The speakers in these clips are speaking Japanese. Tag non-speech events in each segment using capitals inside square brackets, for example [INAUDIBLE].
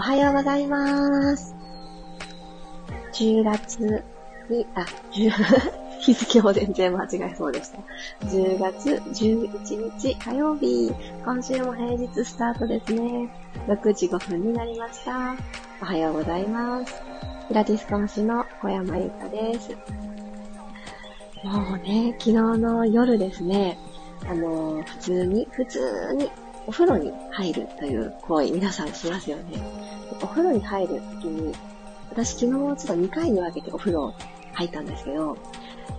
おはようございます。10月に、あ、10 [LAUGHS] 日付も全然間違えそうでした。10月11日火曜日、今週も平日スタートですね。6時5分になりました。おはようございます。ピラティス講師の小山由かです。もうね、昨日の夜ですね、あの、普通に、普通にお風呂に入るという行為、皆さんしますよね。お風呂に入るときに、私昨日ちょっと2回に分けてお風呂入ったんですけど、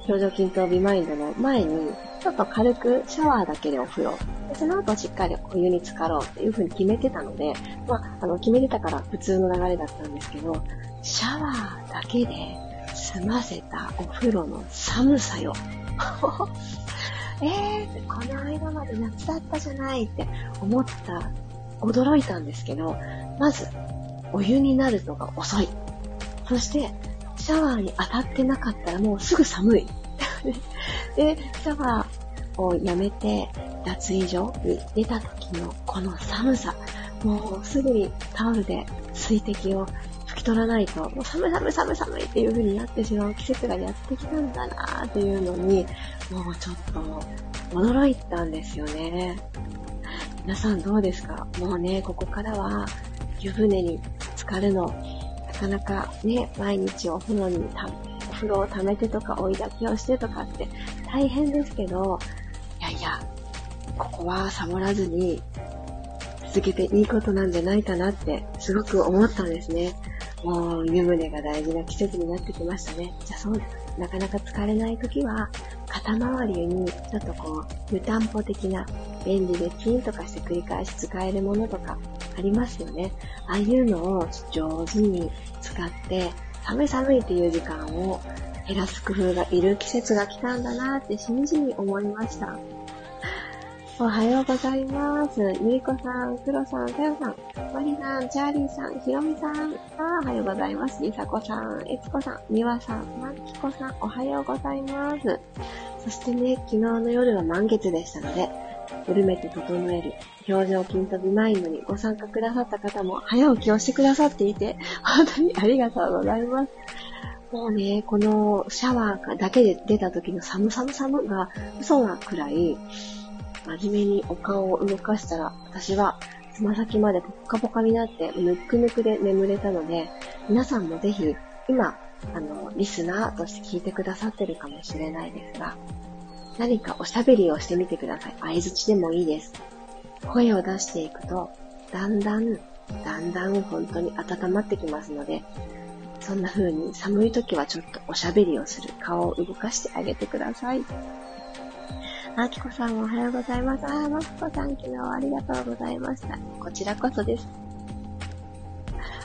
表情筋とビマインドの前に、ちょっと軽くシャワーだけでお風呂。でその後しっかりお湯に浸かろうっていう風に決めてたので、まあ、あの、決めてたから普通の流れだったんですけど、シャワーだけで済ませたお風呂の寒さよ。[LAUGHS] えーこの間まで夏だったじゃないって思った、驚いたんですけど、まず、お湯になるのが遅い。そして、シャワーに当たってなかったらもうすぐ寒い。[LAUGHS] で、シャワーをやめて脱衣所に出た時のこの寒さ。もうすぐにタオルで水滴を拭き取らないと、もう寒い寒い寒い寒いっていう風になってしまう季節がやってきたんだなーっていうのに、もうちょっと驚いたんですよね。皆さんどうですか？もうね、ここからは湯船に浸かるの、なかなかね、毎日お風呂にた、お風呂を溜めてとか追い炊きをしてとかって大変ですけど、いやいや、ここはサボらずに続けていいことなんじゃないかなってすごく思ったんですね。もう湯船が大事な季節になってきましたね。じゃあそうです、なかなか疲れない時は、肩周りにちょっとこう、湯たんぽ的な便利でピンとかして繰り返し使えるものとかありますよね。ああいうのを上手に使って、寒い寒いっていう時間を減らす工夫がいる季節が来たんだなってしみじみ思いました。[LAUGHS] おはようございます。ゆいこさん、くろさん、たよさん、まりさん、チャーリーさん、ひろみさん、あおはようございます。りさこさん、えつこさん、みわさん、まきこさん、おはようございます。そしてね、昨日の夜は満月でしたので、緩めて整える表情筋とビマインドにご参加くださった方も早起きをしてくださっていて、本当にありがとうございます。もうね、このシャワーだけで出た時の寒寒寒が嘘なくらい、真面目にお顔を動かしたら、私はつま先までポッカポカになって、ぬくぬくで眠れたので、皆さんもぜひ、今、あの、リスナーとして聞いてくださってるかもしれないですが、何かおしゃべりをしてみてください。相づちでもいいです。声を出していくと、だんだん、だんだん本当に温まってきますので、そんな風に寒い時はちょっとおしゃべりをする。顔を動かしてあげてください。あきこさんおはようございます。あー、まきこさん昨日ありがとうございました。こちらこそです。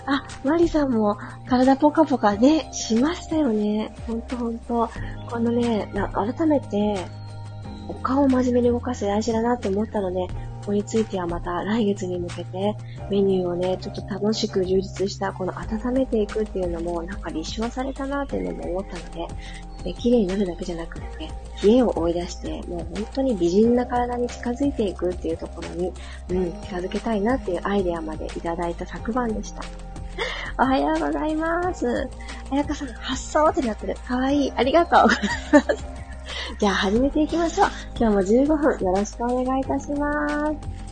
あ、マリさんも体ポカポカね、しましたよね。ほんとほんと。このね、なんか改めて、お顔を真面目に動かす大事だなって思ったので、ここについてはまた来月に向けてメニューをね、ちょっと楽しく充実したこの温めていくっていうのもなんか立証されたなっていうのも思ったので、で綺麗になるだけじゃなくて、冷えを追い出して、もう本当に美人な体に近づいていくっていうところに、うん、近づけたいなっていうアイデアまでいただいた昨晩でした。[LAUGHS] おはようございます。あやかさん、発想ってなってる。かわいい。ありがとうございます。[LAUGHS] じゃあ始めていきましょう。今日も15分よろしくお願いいたします。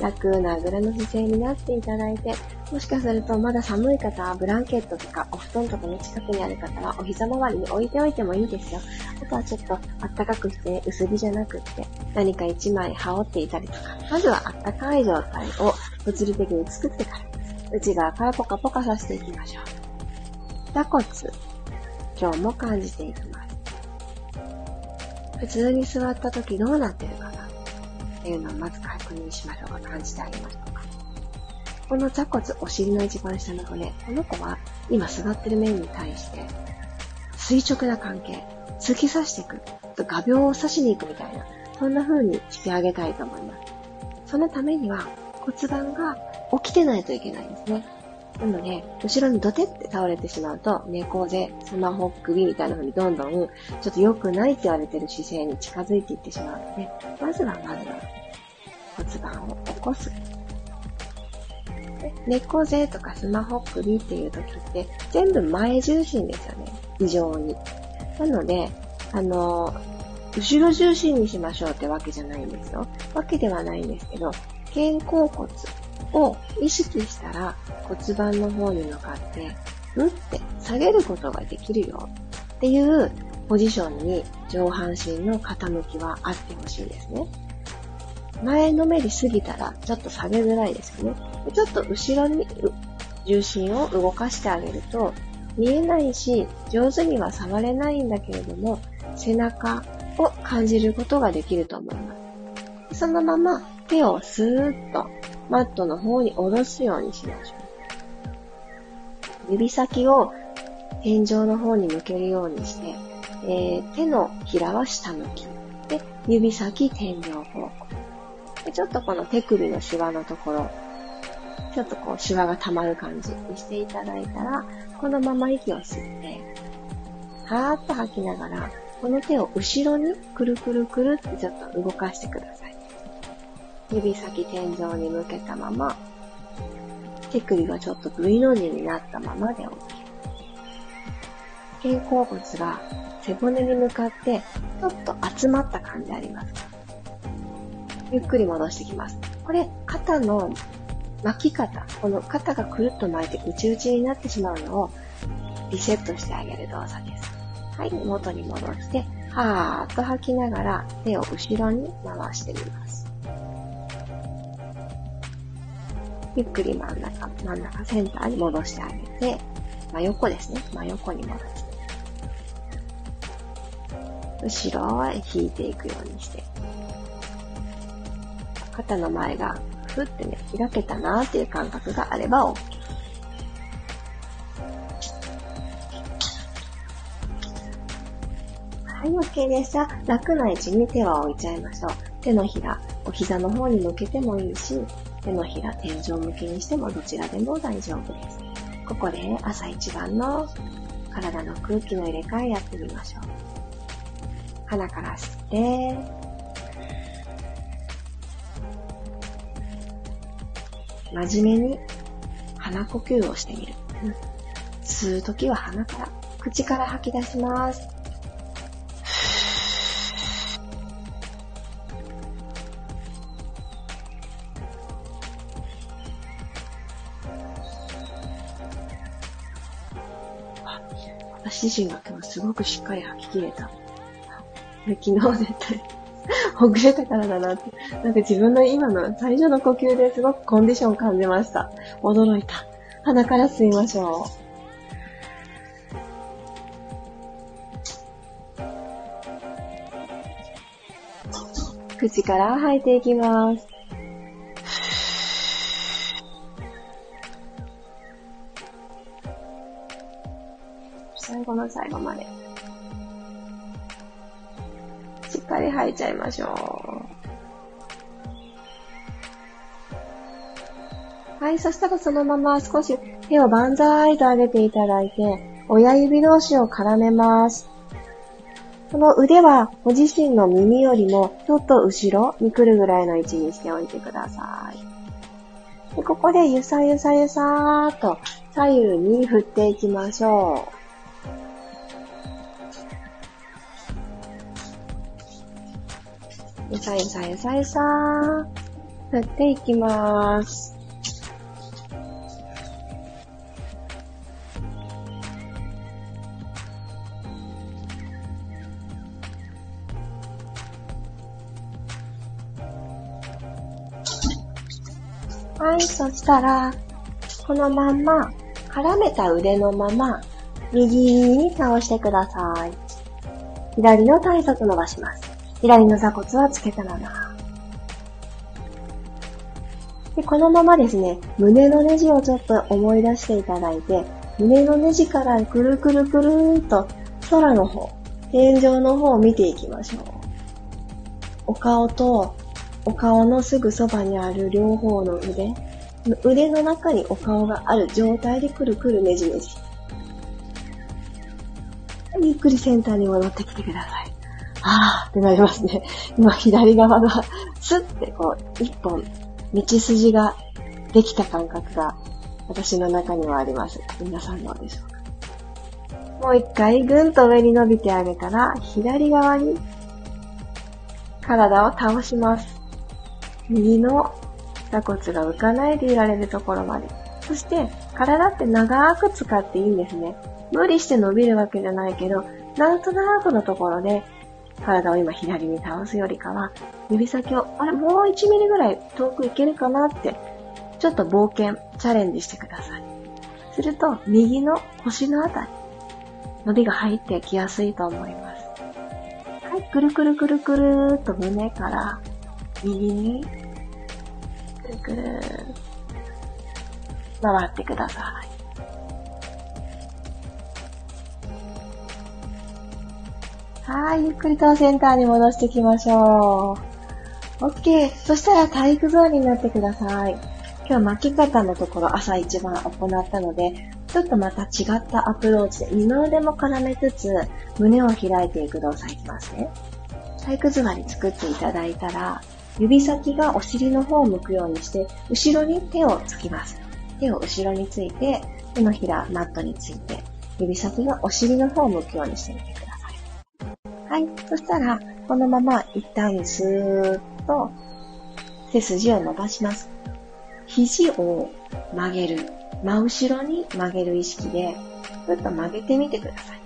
楽なあぐらの姿勢になっていただいて、もしかするとまだ寒い方はブランケットとかお布団とかの近くにある方はお膝周りに置いておいてもいいですよ。あとはちょっとあったかくして薄着じゃなくって何か一枚羽織っていたりとか、まずはあったかい状態を物理的に作ってから、内側からポカポカさせていきましょう。座骨、今日も感じていきます。普通に座った時どうなってるかな？っていうのをまず確認しましょう。感じてあげましょうか。この座骨、お尻の一番下の骨、この子は今座ってる面に対して垂直な関係、突き刺していく、画鋲を刺しに行くみたいな、そんな風にしてあげたいと思います。そのためには骨盤が起きてないといけないんですね。なので、後ろにドテって倒れてしまうと、猫背、スマホ首みたいな風にどんどん、ちょっと良くないって言われてる姿勢に近づいていってしまうので、まずはまずは骨盤を起こす。猫背とかスマホ首っていう時って全部前重心ですよね。異常に。なので、あの、後ろ重心にしましょうってわけじゃないんですよ。わけではないんですけど、肩甲骨を意識したら骨盤の方に向かって、うって下げることができるよっていうポジションに上半身の傾きはあってほしいですね。前のめりすぎたらちょっと下げづらいですよね。ちょっと後ろに重心を動かしてあげると見えないし上手には触れないんだけれども背中を感じることができると思います。そのまま手をスーッとマットの方に下ろすようにしましょう。指先を天井の方に向けるようにして、えー、手のひらは下向き。で、指先天井方向。でちょっとこの手首のシワのところ、ちょっとこうシワが溜まる感じにしていただいたら、このまま息を吸って、はーっと吐きながら、この手を後ろにくるくるくるってちょっと動かしてください。指先天井に向けたまま、手首がちょっと V の字になったままで OK。肩甲骨が背骨に向かってちょっと集まった感じありますかゆっくり戻してきます。これ、肩の巻き方、この肩がくるっと巻いて内々になってしまうのをリセットしてあげる動作です。はい、元に戻して、はーっと吐きながら手を後ろに回してみます。ゆっくり真ん中、真ん中、センターに戻してあげて、真横ですね。真横に戻して。後ろは引いていくようにして。肩の前がふってね、開けたなーっていう感覚があれば OK。はい、OK でした。楽な位置に手は置いちゃいましょう。手のひら、お膝の方に向けてもいいし、手のひら、天井向きにしてもどちらでも大丈夫です。ここで朝一番の体の空気の入れ替えやってみましょう。鼻から吸って、真面目に鼻呼吸をしてみる。吸うときは鼻から、口から吐き出します。私自身が今日すごくしっかり吐き切れた。昨日絶対 [LAUGHS] ほぐれたからだなって。なんか自分の今の最初の呼吸ですごくコンディション感じました。驚いた。鼻から吸いましょう。口から吐いていきます。後の最後まで。しっかり吐いちゃいましょう。はい、そしたらそのまま少し手を万歳と上げていただいて、親指同士を絡めます。この腕はご自身の耳よりもちょっと後ろに来るぐらいの位置にしておいてください。でここでゆさゆさゆさーっと左右に振っていきましょう。ゆさゆさゆさゆさー。振っていきまーす。はい、そしたら、このまんま、絡めた腕のまま、右に倒してください。左の体側伸ばします。左の座骨はつけたまま。で、このままですね、胸のネジをちょっと思い出していただいて、胸のネジからくるくるくるーっと空の方、天井の方を見ていきましょう。お顔とお顔のすぐそばにある両方の腕、腕の中にお顔がある状態でくるくるねじねじ。ゆっくりセンターに戻ってきてください。あーってなりますね。今左側がスッてこう一本道筋ができた感覚が私の中にはあります。皆さんどうでしょうか？もう一回ぐんと上に伸びてあげたら、左側に体を倒します。右の座骨が浮かないでいられるところまで。そして、体って長く使っていいんですね。無理して伸びるわけじゃないけど、なんとなくのところで、体を今左に倒すよりかは、指先を、あれ、もう1ミリぐらい遠くいけるかなって、ちょっと冒険、チャレンジしてください。すると、右の腰のあたり、伸びが入ってきやすいと思います。はい、くるくるくるくるーっと胸から右に、くるくる回ってください。はい、ゆっくりとセンターに戻していきましょう。OK。そしたら体育座りになってください。今日巻き方のところ朝一番行ったので、ちょっとまた違ったアプローチで二の腕も絡めつつ、胸を開いていく動作いきますね。体育座り作っていただいたら、指先がお尻の方を向くようにして、後ろに手をつきます。手を後ろについて、手のひらマットについて、指先がお尻の方を向くようにしてみてください。はい。そしたら、このまま一旦スーッと背筋を伸ばします。肘を曲げる。真後ろに曲げる意識で、ふっと曲げてみてください。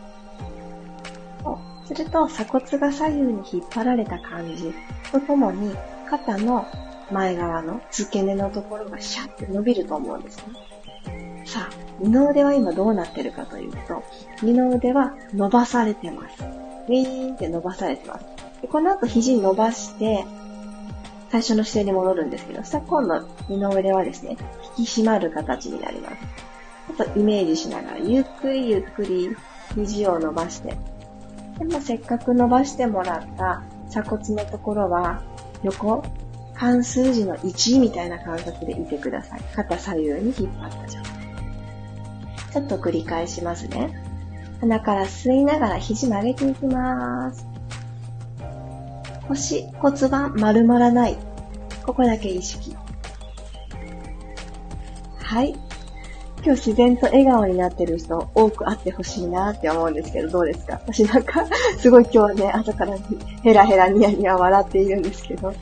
すると、鎖骨が左右に引っ張られた感じとともに、肩の前側の付け根のところがシャッて伸びると思うんですね。さあ、二の腕は今どうなってるかというと、二の腕は伸ばされてます。ウィーンって伸ばされてます。でこの後肘伸ばして、最初の姿勢に戻るんですけど、さ今度二の腕はですね、引き締まる形になります。ちょっとイメージしながら、ゆっくりゆっくり肘を伸ばして、でもせっかく伸ばしてもらった鎖骨のところは、横、半数字の1みたいな感覚でいてください。肩左右に引っ張った状態。ちょっと繰り返しますね。鼻から吸いながら肘曲げていきます。腰、骨盤丸まらない。ここだけ意識。はい。今日自然と笑顔になってる人多く会ってほしいなって思うんですけど、どうですか？私なんか、[LAUGHS] すごい今日ね、朝からヘラヘラニヤニヤ笑っているんですけど、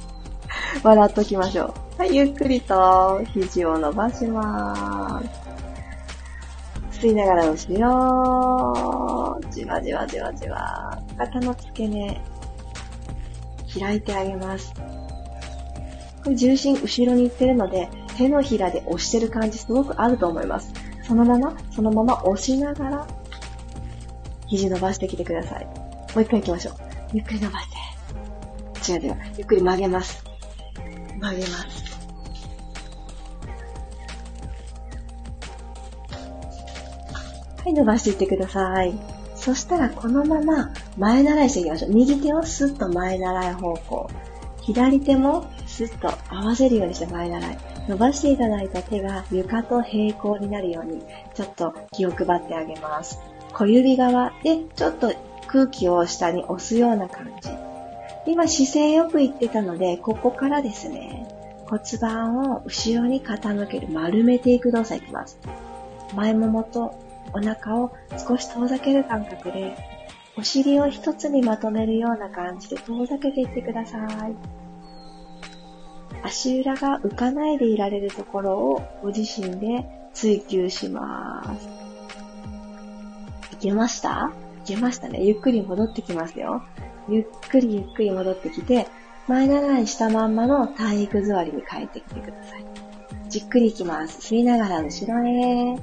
笑っときましょう。はい、ゆっくりと肘を伸ばします。吸いながら後ろ、じわじわじわじわ、肩の付け根、開いてあげます。これ重心後ろに行ってるので、手のひらで押してる感じすごくあると思います。そのまま、そのまま押しながら、肘伸ばしてきてください。もう一回行きましょう。ゆっくり伸ばして。違う違う。ゆっくり曲げます。曲げます。い、伸ばしていってください。そしたらこのまま前習いしていきましょう。右手をスッと前習い方向。左手もスッと合わせるようにして前習い。伸ばしていただいた手が床と平行になるように、ちょっと気を配ってあげます。小指側でちょっと空気を下に押すような感じ。今姿勢よくいってたので、ここからですね、骨盤を後ろに傾ける、丸めていく動作いきます。前ももとお腹を少し遠ざける感覚で、お尻を一つにまとめるような感じで遠ざけていってください。足裏が浮かないでいられるところをご自身で追求します。いけました？いけましたね。ゆっくり戻ってきますよ。ゆっくりゆっくり戻ってきて、前習いしたまんまの体育座りに帰ってきてください。じっくりいきます。吸いながら後ろへ。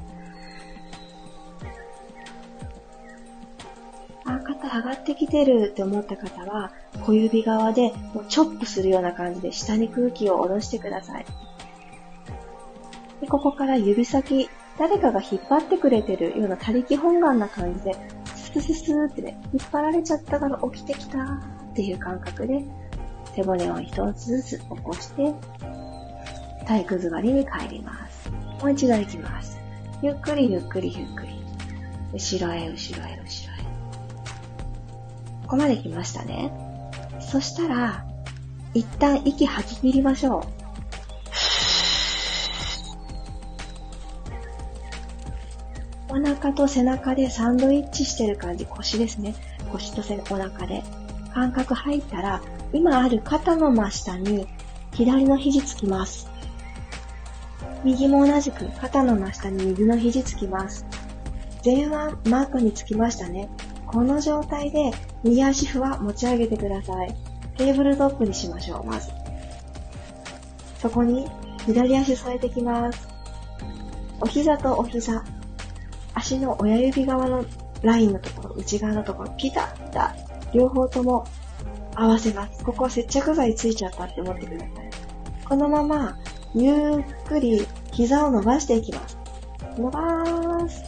あ、肩上がってきてるって思った方は、小指側でもうチョップするような感じで下に空気を下ろしてください。でここから指先、誰かが引っ張ってくれてるような他力本願な感じで、ススススーってね、引っ張られちゃったから起きてきたっていう感覚で、背骨を一つずつ起こして、体育座りに帰ります。もう一度行きます。ゆっくりゆっくりゆっくり。後ろへ後ろへ後ろへ。ここまで来ましたね。そしたら、一旦息吐き切りましょう。お腹と背中でサンドイッチしてる感じ、腰ですね。腰と背お腹で。感覚入ったら、今ある肩の真下に左の肘つきます。右も同じく肩の真下に右の肘つきます。前腕マークにつきましたね。この状態で右足ふわ持ち上げてください。テーブルトップにしましょう、まず。そこに左足添えてきます。お膝とお膝、足の親指側のラインのところ、内側のところ、ピタッタ、両方とも合わせます。ここ接着剤ついちゃったって思ってください。このまま、ゆっくり膝を伸ばしていきます。伸ばーす。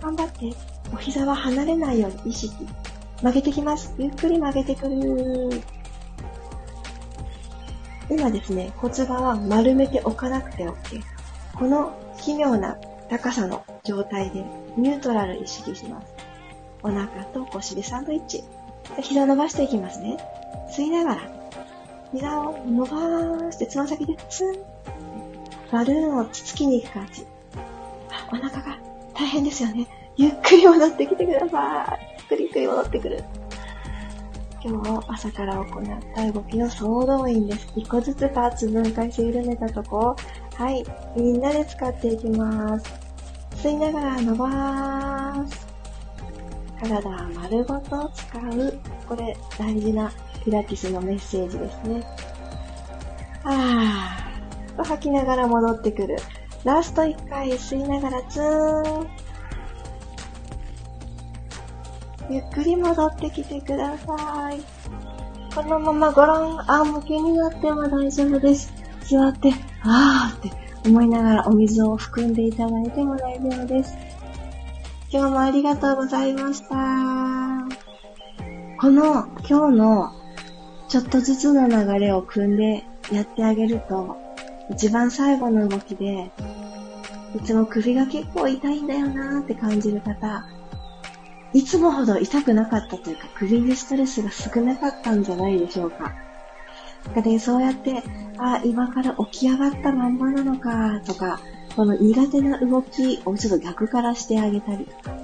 頑張って。お膝は離れないように意識。曲げてきます。ゆっくり曲げてくる。今ですね、骨盤は丸めておかなくて OK。この奇妙な高さの状態でニュートラル意識します。お腹と腰でサンドイッチ。膝を伸ばしていきますね。吸いながら、膝を伸ばしてつま先でツン。バルーンをつつきに行く感じ。お腹が大変ですよね。ゆっくり戻ってきてください。ゆっくりゆっくり戻ってくる。今日朝から行った動きの総動員です。一個ずつパーツ分解して緩めたとこ、はい、みんなで使っていきます。吸いながら伸ばす。体は丸ごと使う。これ大事なピラティスのメッセージですね。あー。と吐きながら戻ってくる。ラスト1回吸いながらツーン。ゆっくり戻ってきてください。このままごろん仰向けになっても大丈夫です。座って、あーって思いながらお水を含んでいただいても大丈夫です。今日もありがとうございました。この今日のちょっとずつの流れを組んでやってあげると、一番最後の動きで、いつも首が結構痛いんだよなーって感じる方、いつもほど痛くなかったというか、首にストレスが少なかったんじゃないでしょうか。で、そうやって、あ、今から起き上がったまんまなのか、とか、この苦手な動きをちょっと逆からしてあげたりとか、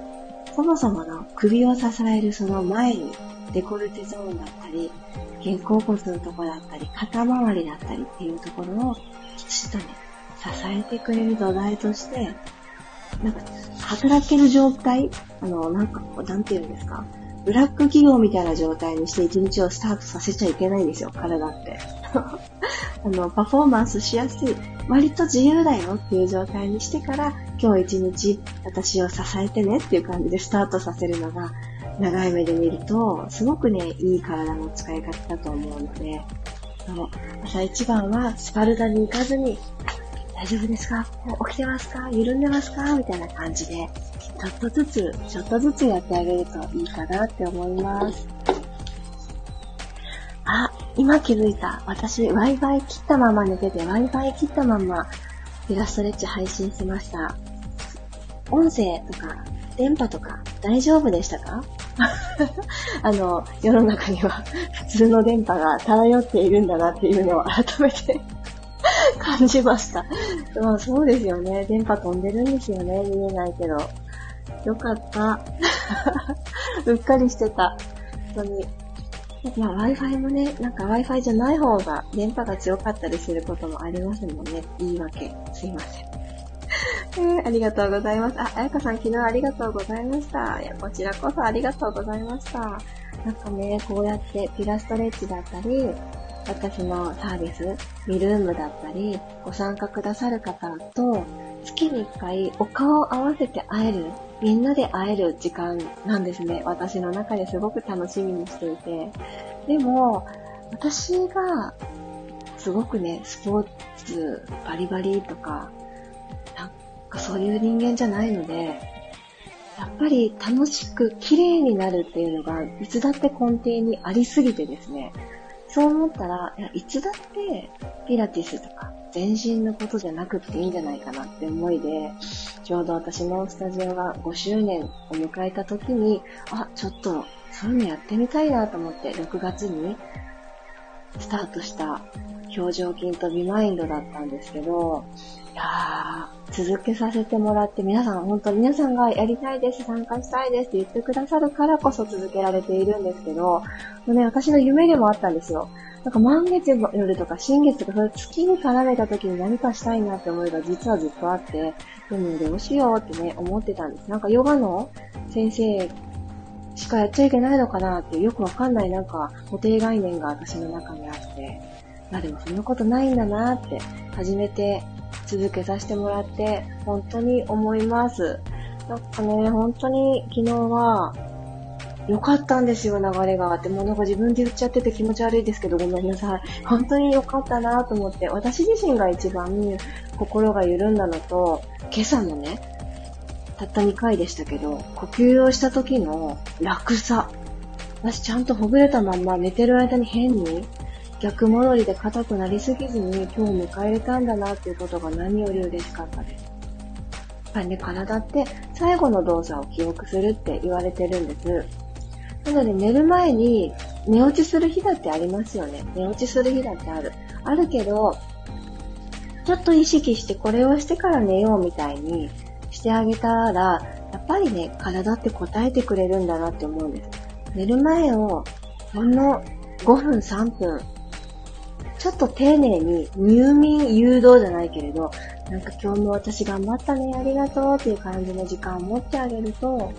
そもそもの首を支えるその前に、デコルテゾーンだったり、肩甲骨のとこだったり、肩周りだったりっていうところをきちっとね、支えてくれる土台として、なんか、働ける状態あの、なんか、なんて言うんですか？ブラック企業みたいな状態にして一日をスタートさせちゃいけないんですよ、体って。[LAUGHS] あの、パフォーマンスしやすい、割と自由だよっていう状態にしてから、今日一日私を支えてねっていう感じでスタートさせるのが、長い目で見ると、すごくね、いい体の使い方だと思うので、あの朝一番はスパルタに行かずに、大丈夫ですか？起きてますか？緩んでますか？みたいな感じで、ちょっとずつ、ちょっとずつやってあげるといいかなって思います。あ、今気づいた。私、Wi-Fi 切ったまま寝てて、Wi-Fi 切ったまま、ピラストレッチ配信しました。音声とか、電波とか、大丈夫でしたか？[LAUGHS] あの、世の中には普通の電波が漂っているんだなっていうのを改めて感じました。まあそうですよね。電波飛んでるんですよね。見えないけど。よかった。[LAUGHS] うっかりしてた。本当に。まあ Wi-Fi もね、なんか Wi-Fi じゃない方が電波が強かったりすることもありますもんね。言い訳。すいません。[LAUGHS] えー、ありがとうございます。あ、あやかさん昨日ありがとうございました。いや、こちらこそありがとうございました。なんかね、こうやってピラストレッチだったり、私のサービス、ミルームだったり、ご参加くださる方と、月に一回お顔を合わせて会える、みんなで会える時間なんですね。私の中ですごく楽しみにしていて。でも、私が、すごくね、スポーツバリバリとか、なんかそういう人間じゃないので、やっぱり楽しく綺麗になるっていうのが、いつだって根底にありすぎてですね、そう思ったら、いや、いつだってピラティスとか全身のことじゃなくていいんじゃないかなって思いで、ちょうど私のスタジオが5周年を迎えた時に、あ、ちょっとそういうのやってみたいなと思って6月にスタートした表情筋とビマインドだったんですけど、いやー、続けさせてもらって、皆さん、本当皆さんがやりたいです、参加したいですって言ってくださるからこそ続けられているんですけど、もうね、私の夢でもあったんですよ。なんか満月の夜とか新月とか、そういう月に絡めた時に何かしたいなって思いが実はずっとあって、でもどうしようってね、思ってたんです。なんかヨガの先生しかやっちゃいけないのかなってよくわかんないなんか固定概念が私の中にあって、まあでもそんなことないんだなって初めて続けさせてもらって本当に思います。なんかね、本当に昨日は良かったんですよ、流れが。でもなんか自分で言っちゃってて気持ち悪いですけどごめんなさい。本当に良かったなと思って、私自身が一番心が緩んだのと、今朝のね、たった2回でしたけど、呼吸をした時の楽さ。私ちゃんとほぐれたまんま寝てる間に変に逆戻りで硬くなりすぎずに今日迎えれたんだなっていうことが何より嬉しかったです。やっぱりね、体って最後の動作を記憶するって言われてるんです。なので寝る前に寝落ちする日だってありますよね。寝落ちする日だってある。あるけど、ちょっと意識してこれをしてから寝ようみたいにしてあげたら、やっぱりね、体って答えてくれるんだなって思うんです。寝る前をほんの5分3分、ちょっと丁寧に入眠誘導じゃないけれど、なんか今日も私頑張ったね、ありがとうっていう感じの時間を持ってあげると、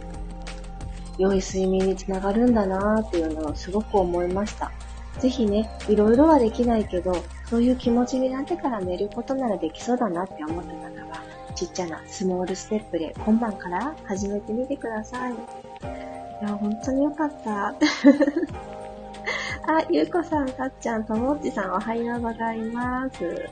良い睡眠につながるんだなーっていうのをすごく思いました。ぜひね、いろいろはできないけど、そういう気持ちになってから寝ることならできそうだなって思った方は、ちっちゃなスモールステップで今晩から始めてみてください。いや、本当によかった。あ、ゆうこさん、たっちゃん、ともっちさん、おはようございます。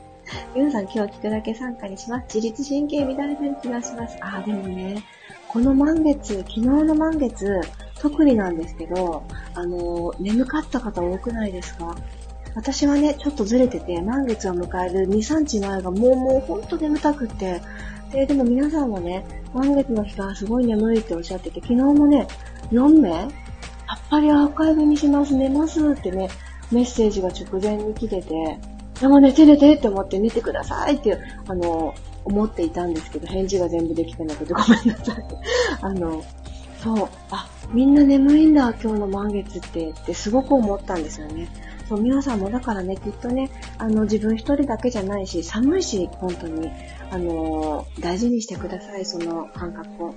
ゆうさん、今日聞くだけ参加にします。自律神経乱れてる気がします。あ、でもね、この満月、昨日の満月、特になんですけど、あの、眠かった方多くないですか？私はね、ちょっとずれてて、満月を迎える2、3日前がもうもうほんと眠たくて、で、でも皆さんもね、満月の日がすごい眠いっておっしゃってて、昨日もね、4名やっぱりアーカイブにします、寝ますってね、メッセージが直前に来てて、でも寝て寝てって思って寝てくださいって、あの、思っていたんですけど、返事が全部できてなくてごめんなさい。[LAUGHS] あの、そう、あ、みんな眠いんだ、今日の満月って、ってすごく思ったんですよね。そう、皆さんもだからね、きっとね、あの、自分一人だけじゃないし、寒いし、本当に、あの大事にしてください、その感覚を。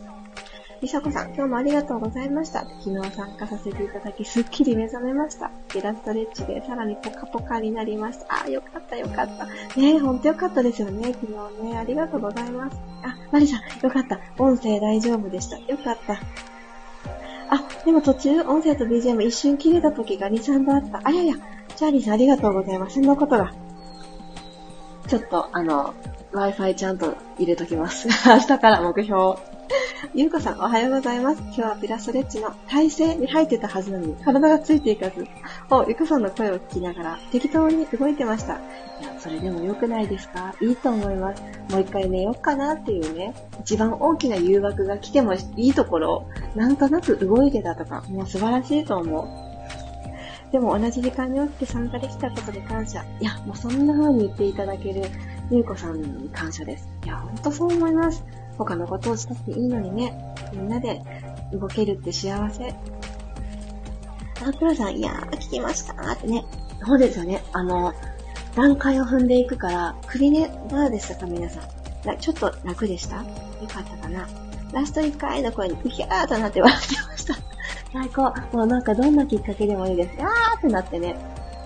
りさこさん、今日もありがとうございました。昨日参加させていただき、すっきり目覚めました。イラストレッチでさらにポカポカになりました。あ、よかったよかった。ねえ、ほんとよかったですよね、昨日ね。ありがとうございます。あ、マリさん、よかった。音声大丈夫でした。よかった。あ、でも途中、音声と BGM 一瞬切れた時が2、3度あった。あやや、チャーリーさんありがとうございます。そんなことが。ちょっと、あの、Wi-Fi ちゃんと入れときます。[LAUGHS] 明日から目標。ゆうこさん、おはようございます。今日はピラストレッチの体勢に入ってたはずなのに、体がついていかず、お、ゆうこさんの声を聞きながら、適当に動いてました。いや、それでも良くないですか？いいと思います。もう一回寝ようかなっていうね、一番大きな誘惑が来てもいいところ、なんとなく動いてたとか、もう素晴らしいと思う。でも同じ時間に起きて参加できたことで感謝。いや、もうそんな風に言っていただけるゆうこさんに感謝です。いや、ほんとそう思います。他のことをしたっていいのにね。みんなで動けるって幸せ。あ、プロさん、いやー、聞きましたーってね。そうですよね。あの、段階を踏んでいくから、首ね、どうでしたか皆さん。ちょっと楽でした？よかったかなラスト1回の声にうひゃーとなって笑ってました。[LAUGHS] 最高。もうなんかどんなきっかけでもいいです。あーってなってね、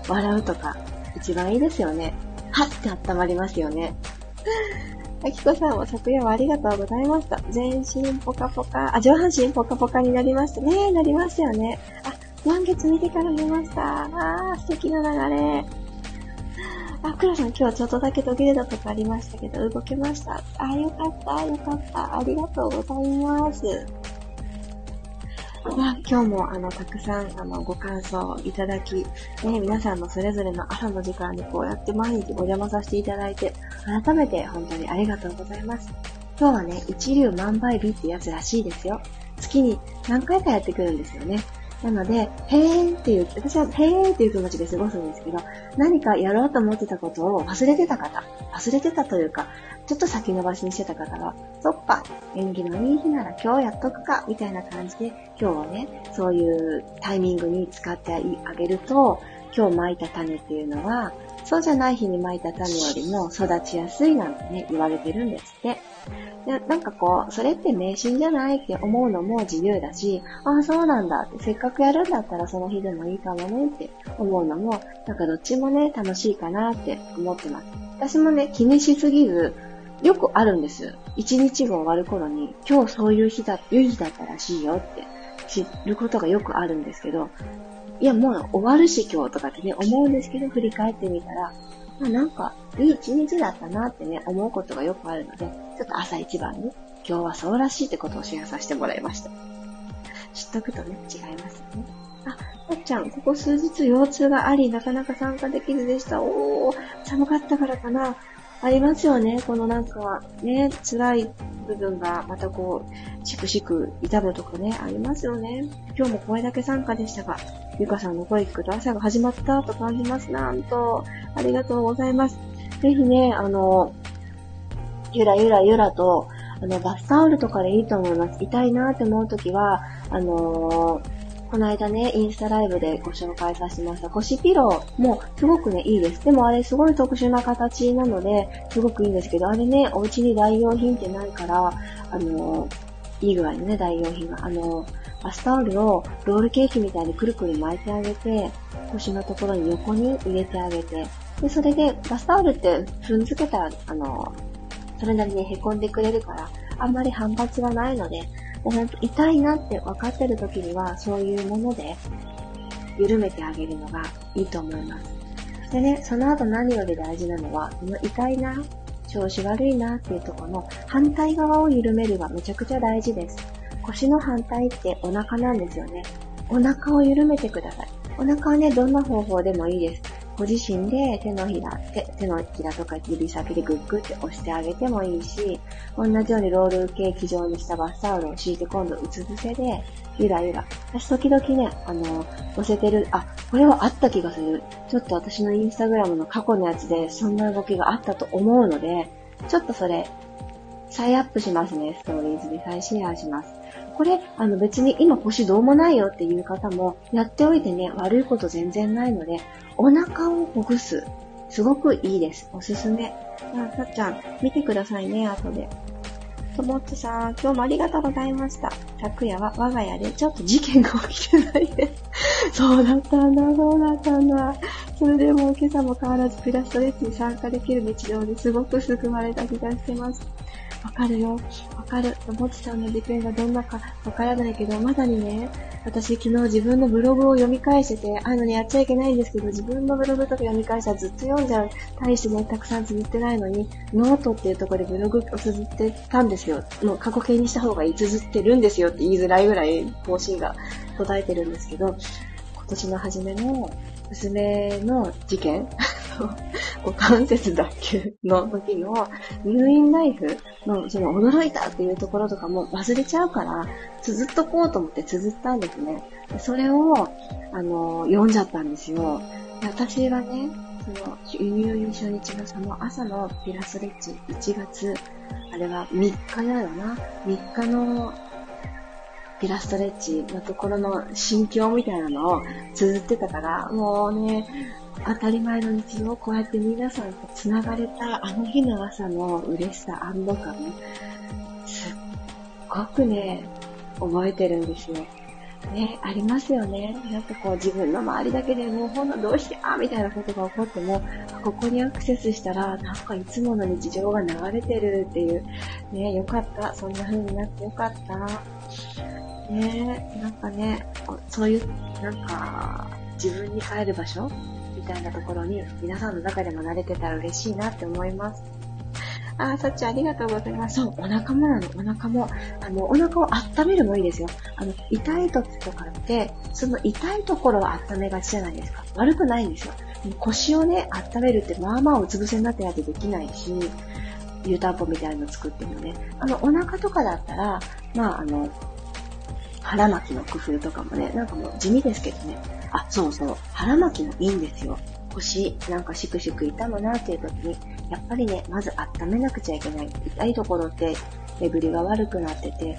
笑うとか、一番いいですよね。はって温まりますよね。あきこさんも昨夜はありがとうございました。全身ポカポカ、あ、上半身ポカポカになりましたね。なりましたよね。あ、満月見てから見ました。あー、素敵な流れ。あ、くらさん今日ちょっとだけ途切れたとこありましたけど、動けました。あ、よかった、よかった。ありがとうございます。まあ、今日もあの、たくさんあの、ご感想をいただき、ね、皆さんのそれぞれの朝の時間にこうやって毎日お邪魔させていただいて、改めて本当にありがとうございます。今日はね、一流万倍日ってやつらしいですよ。月に何回かやってくるんですよね。なので、へーっていう、私はへーっていう気持ちで過ごすんですけど、何かやろうと思ってたことを忘れてた方、忘れてたというか、ちょっと先延ばしにしてた方は、そっか、縁起のいい日なら今日やっとくか、みたいな感じで、今日はね、そういうタイミングに使ってあげると、今日巻いた種っていうのは、そうじゃない日に巻いた種よりも育ちやすいなんてね、言われてるんですって。でなんかこう、それって迷信じゃないって思うのも自由だし、ああ、そうなんだって、せっかくやるんだったらその日でもいいかもねって思うのも、なんかどっちもね、楽しいかなって思ってます。私もね、気にしすぎず、よくあるんです。一日が終わる頃に、今日そういう日だ、良い日だったらしいよって知ることがよくあるんですけど、いや、もう終わるし今日とかってね、思うんですけど、振り返ってみたら、まあなんか、いい一日だったなってね、思うことがよくあるので、ちょっと朝一番に、今日はそうらしいってことをシェアさせてもらいました。知っとくとね、違いますよね。あ、なっちゃん、ここ数日腰痛があり、なかなか参加できずでした。おー、寒かったからかな。ありますよね。このなんか、ね、辛い部分がまたこう、しくしく痛むとかね、ありますよね。今日もこれだけ参加でしたが、ゆかさんの声聞くと朝が始まったと感じます。なんと、ありがとうございます。ぜひね、あの、ゆらゆらゆらと、あの、バスタオルとかでいいと思います。痛いなって思うときは、あのーこの間ね、インスタライブでご紹介させてました腰ピローもすごくね、いいです。でもあれすごい特殊な形なので、すごくいいんですけど、あれね、お家に代用品ってないから、あの、いい具合のね、代用品が。あの、バスタオルをロールケーキみたいにくるくる巻いてあげて、腰のところに横に入れてあげて、で、それで、バスタオルって踏んづけたら、あの、それなりに凹んでくれるから、あんまり反発がないので、ほんと痛いなって分かってる時には、そういうもので緩めてあげるのがいいと思います。でね、その後何より大事なのは、その痛いな、調子悪いなっていうとこの反対側を緩めるがめちゃくちゃ大事です。腰の反対ってお腹なんですよね。お腹を緩めてください。お腹はね、どんな方法でもいいです。ご自身で手のひら、手手のひらとか指先でグッグって押してあげてもいいし、同じようにロールケーキ状にしたバスタオルを敷いて今度うつ伏せで、ゆらゆら。私時々ね、あの、乗せてる、あ、これはあった気がする。ちょっと私のインスタグラムの過去のやつでそんな動きがあったと思うので、ちょっとそれ、再アップしますね、ストーリーズで再シェアします。これ、あの別に今腰どうもないよっていう方も、やっておいてね、悪いこと全然ないので、お腹をほぐす。すごくいいです。おすすめ。あ、さっちゃん、見てくださいね、後で。ともっちさん、今日もありがとうございました。昨夜は我が家でちょっと事件が起きてないです。[LAUGHS] そうだったんだ、そうだったんだ。それでも今朝も変わらずピラストレッチに参加できる日常にすごく救われた気がしてます。わかるよ。わかる。もちさんの事件がどんなかわからないけど、まさにね、私昨日自分のブログを読み返してて、あのね、やっちゃいけないんですけど、自分のブログとか読み返したらずっと読んじゃう。大してね、たくさん綴ってないのに、ノートっていうところでブログを綴ってたんですよ。もう過去形にした方がいい。綴ってるんですよって言いづらいぐらい更新が途絶えてるんですけど、今年の初めの娘の事件？[LAUGHS] 股関節脱臼の時の入院ライフのその驚いたっていうところとかも忘れちゃうから、綴っとこうと思って綴ったんですね。それを、あの、読んじゃったんですよ。私はね、その、入院初日のその朝のピラスレッチ1月、あれは3日だよな。3日のピラストレッチのところの心境みたいなのを綴ってたから、もうね、当たり前の日常をこうやって皆さんと繋がれたあの日の朝の嬉しさ、安堵感、すっごくね、覚えてるんですよ。ね、ありますよね。なんかこう自分の周りだけでもうほんのどうしてあみたいなことが起こっても、ここにアクセスしたら、なんかいつもの日常が流れてるっていう。ね、よかった。そんな風になってよかった。ねえなんかね、そういう、なんか、自分に帰る場所みたいなところに、皆さんの中でも慣れてたら嬉しいなって思います。あ、さっちありがとうございます。そう、お腹もなの、お腹も。あの、お腹を温めるもいいですよ。あの、痛い時とかって、その痛いところを温めがちじゃないですか。悪くないんですよ。腰をね、温めるって、まあまあうつ伏せになってないとできないし、湯たんぽみたいなの作ってもね。あの、お腹とかだったら、まあ、あの、腹巻きの工夫とかもね、なんかもう地味ですけどね。あ、そうそう。腹巻きもいいんですよ。腰、なんかしくしく痛むなっていう時に、やっぱりね、まず温めなくちゃいけない。痛いところって、レベルが悪くなってて、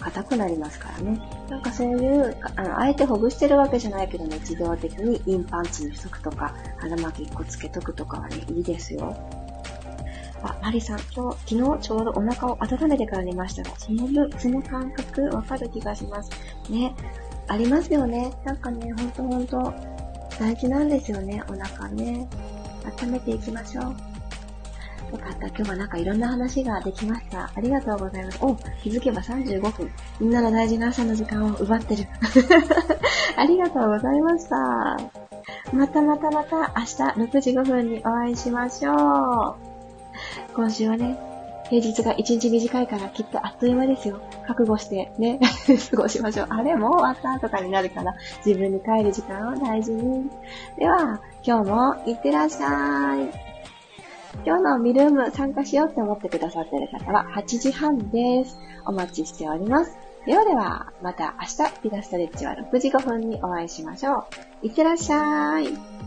硬くなりますからね。なんかそういう、あの、あえてほぐしてるわけじゃないけどね、自動的にインパンツにしとくとか、腹巻き1個つけとくとかはね、いいですよ。あ、マリさん、今日、昨日ちょうどお腹を温めてから寝ましたが、その分、その感覚わかる気がします。ね。ありますよね。なんかね、ほんとほんと、大事なんですよね、お腹ね。温めていきましょう。よかった。今日はなんかいろんな話ができました。ありがとうございます。お、気づけば35分。みんなの大事な朝の時間を奪ってる。[LAUGHS] ありがとうございました。またまたまた明日6時5分にお会いしましょう。今週はね、平日が一日短いからきっとあっという間ですよ。覚悟してね、[LAUGHS] 過ごしましょう。あれもう終わったとかになるから、自分に帰る時間を大事に。では、今日もいってらっしゃい。今日のミルーム参加しようって思ってくださってる方は8時半です。お待ちしております。ではでは、また明日ピラストレッチは6時5分にお会いしましょう。いってらっしゃい。